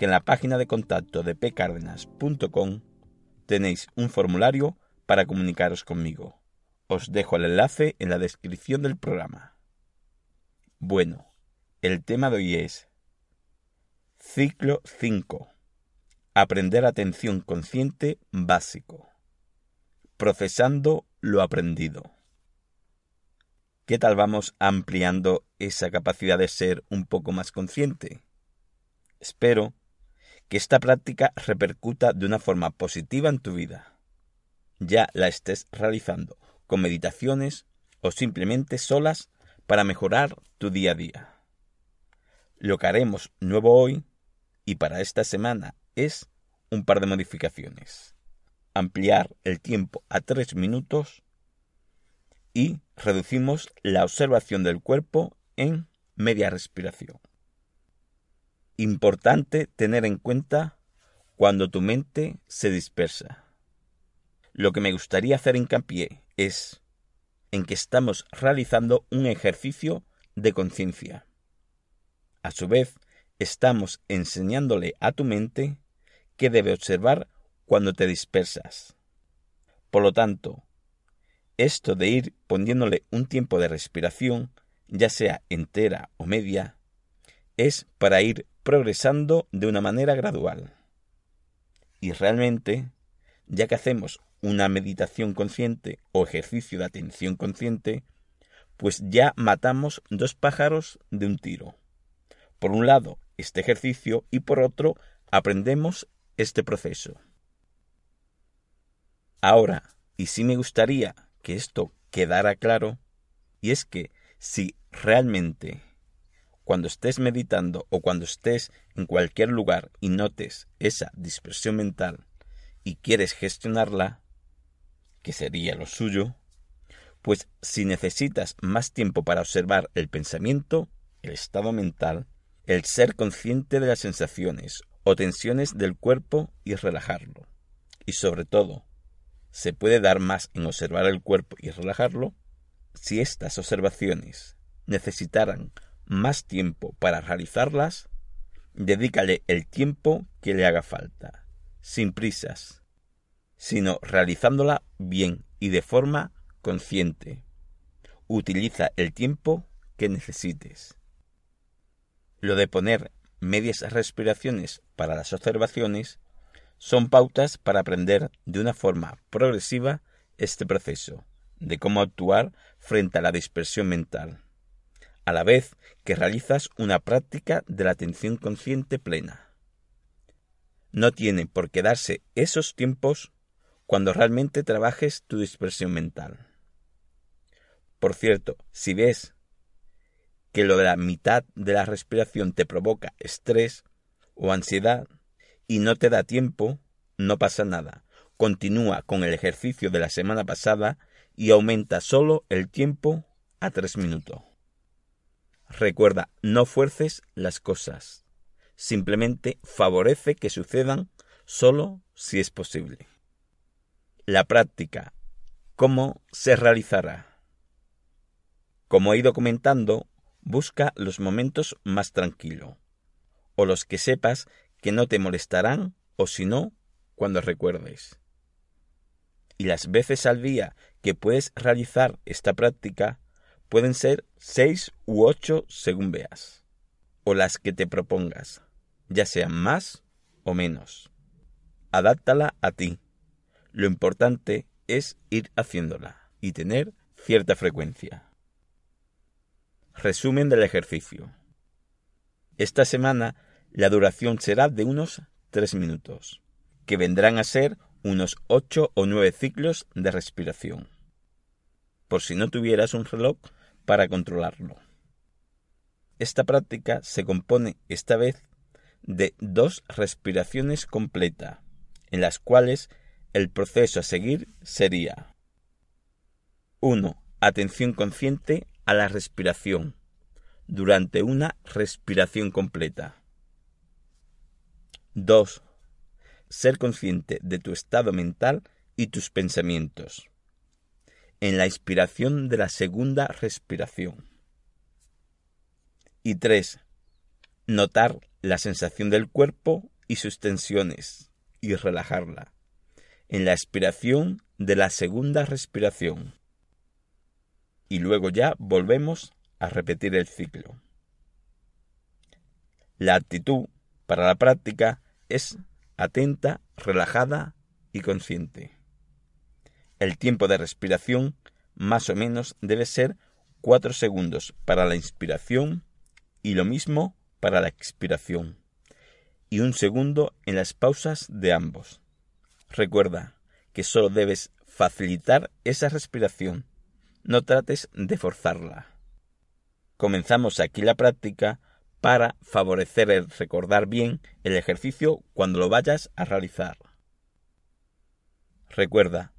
que en la página de contacto de pcardenas.com tenéis un formulario para comunicaros conmigo. Os dejo el enlace en la descripción del programa. Bueno, el tema de hoy es Ciclo 5. Aprender atención consciente básico. Procesando lo aprendido. ¿Qué tal vamos ampliando esa capacidad de ser un poco más consciente? Espero que esta práctica repercuta de una forma positiva en tu vida. Ya la estés realizando con meditaciones o simplemente solas para mejorar tu día a día. Lo que haremos nuevo hoy y para esta semana es un par de modificaciones. Ampliar el tiempo a tres minutos y reducimos la observación del cuerpo en media respiración. Importante tener en cuenta cuando tu mente se dispersa. Lo que me gustaría hacer hincapié es en que estamos realizando un ejercicio de conciencia. A su vez, estamos enseñándole a tu mente que debe observar cuando te dispersas. Por lo tanto, esto de ir poniéndole un tiempo de respiración, ya sea entera o media, es para ir progresando de una manera gradual. Y realmente, ya que hacemos una meditación consciente o ejercicio de atención consciente, pues ya matamos dos pájaros de un tiro. Por un lado, este ejercicio y por otro aprendemos este proceso. Ahora, y sí me gustaría que esto quedara claro, y es que si realmente cuando estés meditando o cuando estés en cualquier lugar y notes esa dispersión mental y quieres gestionarla, que sería lo suyo, pues si necesitas más tiempo para observar el pensamiento, el estado mental, el ser consciente de las sensaciones o tensiones del cuerpo y relajarlo. Y sobre todo, se puede dar más en observar el cuerpo y relajarlo si estas observaciones necesitaran más tiempo para realizarlas, dedícale el tiempo que le haga falta, sin prisas, sino realizándola bien y de forma consciente. Utiliza el tiempo que necesites. Lo de poner medias respiraciones para las observaciones son pautas para aprender de una forma progresiva este proceso de cómo actuar frente a la dispersión mental, a la vez que realizas una práctica de la atención consciente plena. No tiene por qué darse esos tiempos cuando realmente trabajes tu dispersión mental. Por cierto, si ves que lo de la mitad de la respiración te provoca estrés o ansiedad y no te da tiempo, no pasa nada. Continúa con el ejercicio de la semana pasada y aumenta solo el tiempo a tres minutos. Recuerda, no fuerces las cosas. Simplemente favorece que sucedan solo si es posible. La práctica. ¿Cómo se realizará? Como he ido comentando, Busca los momentos más tranquilos, o los que sepas que no te molestarán, o si no, cuando recuerdes. Y las veces al día que puedes realizar esta práctica pueden ser seis u ocho según veas, o las que te propongas, ya sean más o menos. Adáptala a ti. Lo importante es ir haciéndola y tener cierta frecuencia. Resumen del ejercicio. Esta semana la duración será de unos 3 minutos, que vendrán a ser unos 8 o 9 ciclos de respiración, por si no tuvieras un reloj para controlarlo. Esta práctica se compone esta vez de dos respiraciones completas, en las cuales el proceso a seguir sería 1. Atención consciente a la respiración durante una respiración completa. 2. Ser consciente de tu estado mental y tus pensamientos. En la inspiración de la segunda respiración. Y 3. Notar la sensación del cuerpo y sus tensiones y relajarla. En la expiración de la segunda respiración. Y luego ya volvemos a repetir el ciclo. La actitud para la práctica es atenta, relajada y consciente. El tiempo de respiración más o menos debe ser 4 segundos para la inspiración y lo mismo para la expiración, y un segundo en las pausas de ambos. Recuerda que solo debes facilitar esa respiración, no trates de forzarla. Comenzamos aquí la práctica para favorecer el recordar bien el ejercicio cuando lo vayas a realizar. Recuerda,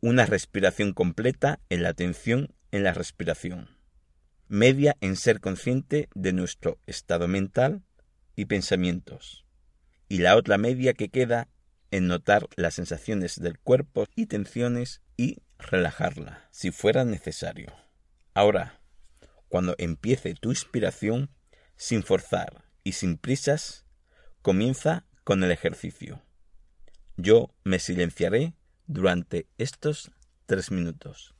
una respiración completa en la atención en la respiración media en ser consciente de nuestro estado mental y pensamientos, y la otra media que queda en notar las sensaciones del cuerpo y tensiones y relajarla, si fuera necesario. Ahora, cuando empiece tu inspiración, sin forzar y sin prisas, comienza con el ejercicio. Yo me silenciaré durante estos tres minutos.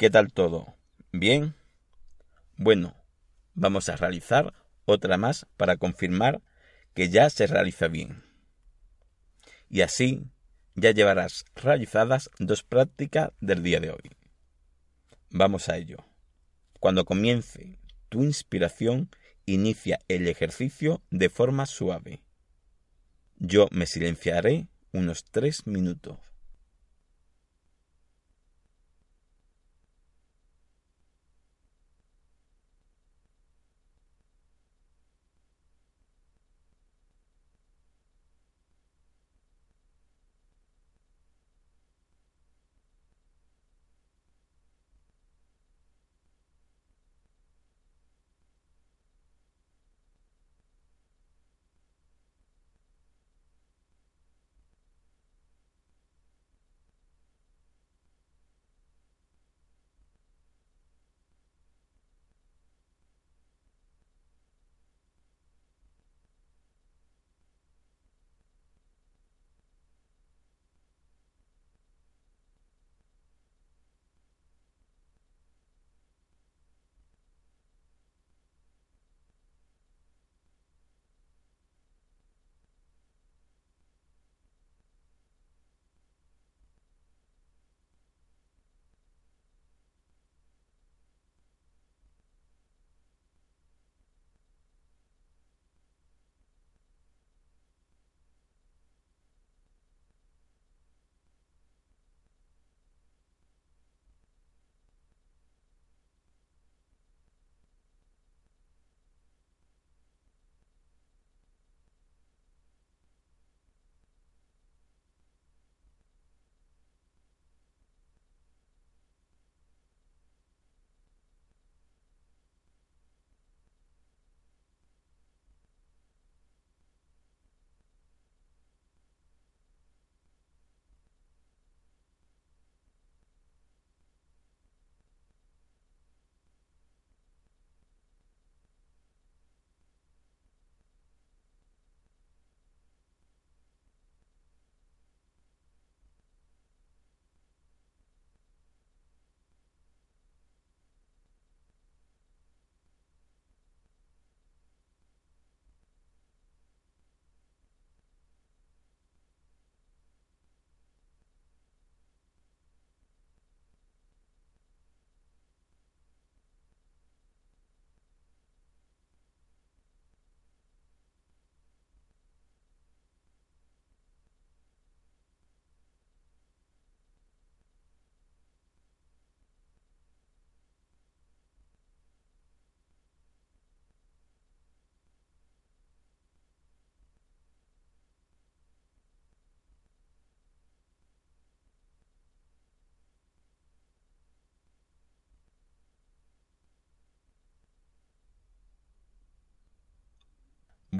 ¿Qué tal todo? ¿Bien? Bueno, vamos a realizar otra más para confirmar que ya se realiza bien. Y así ya llevarás realizadas dos prácticas del día de hoy. Vamos a ello. Cuando comience tu inspiración, inicia el ejercicio de forma suave. Yo me silenciaré unos tres minutos.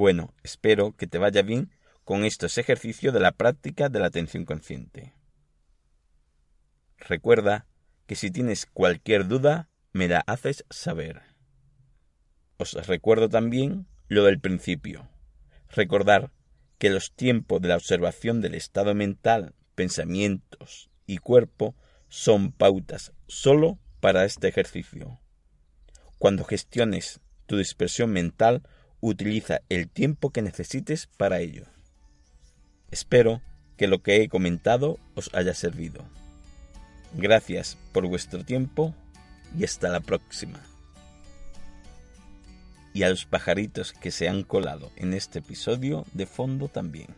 Bueno, espero que te vaya bien con estos ejercicios de la práctica de la atención consciente. Recuerda que si tienes cualquier duda, me la haces saber. Os recuerdo también lo del principio. Recordar que los tiempos de la observación del estado mental, pensamientos y cuerpo son pautas solo para este ejercicio. Cuando gestiones tu dispersión mental, utiliza el tiempo que necesites para ello. Espero que lo que he comentado os haya servido. Gracias por vuestro tiempo y hasta la próxima. Y a los pajaritos que se han colado en este episodio de fondo también.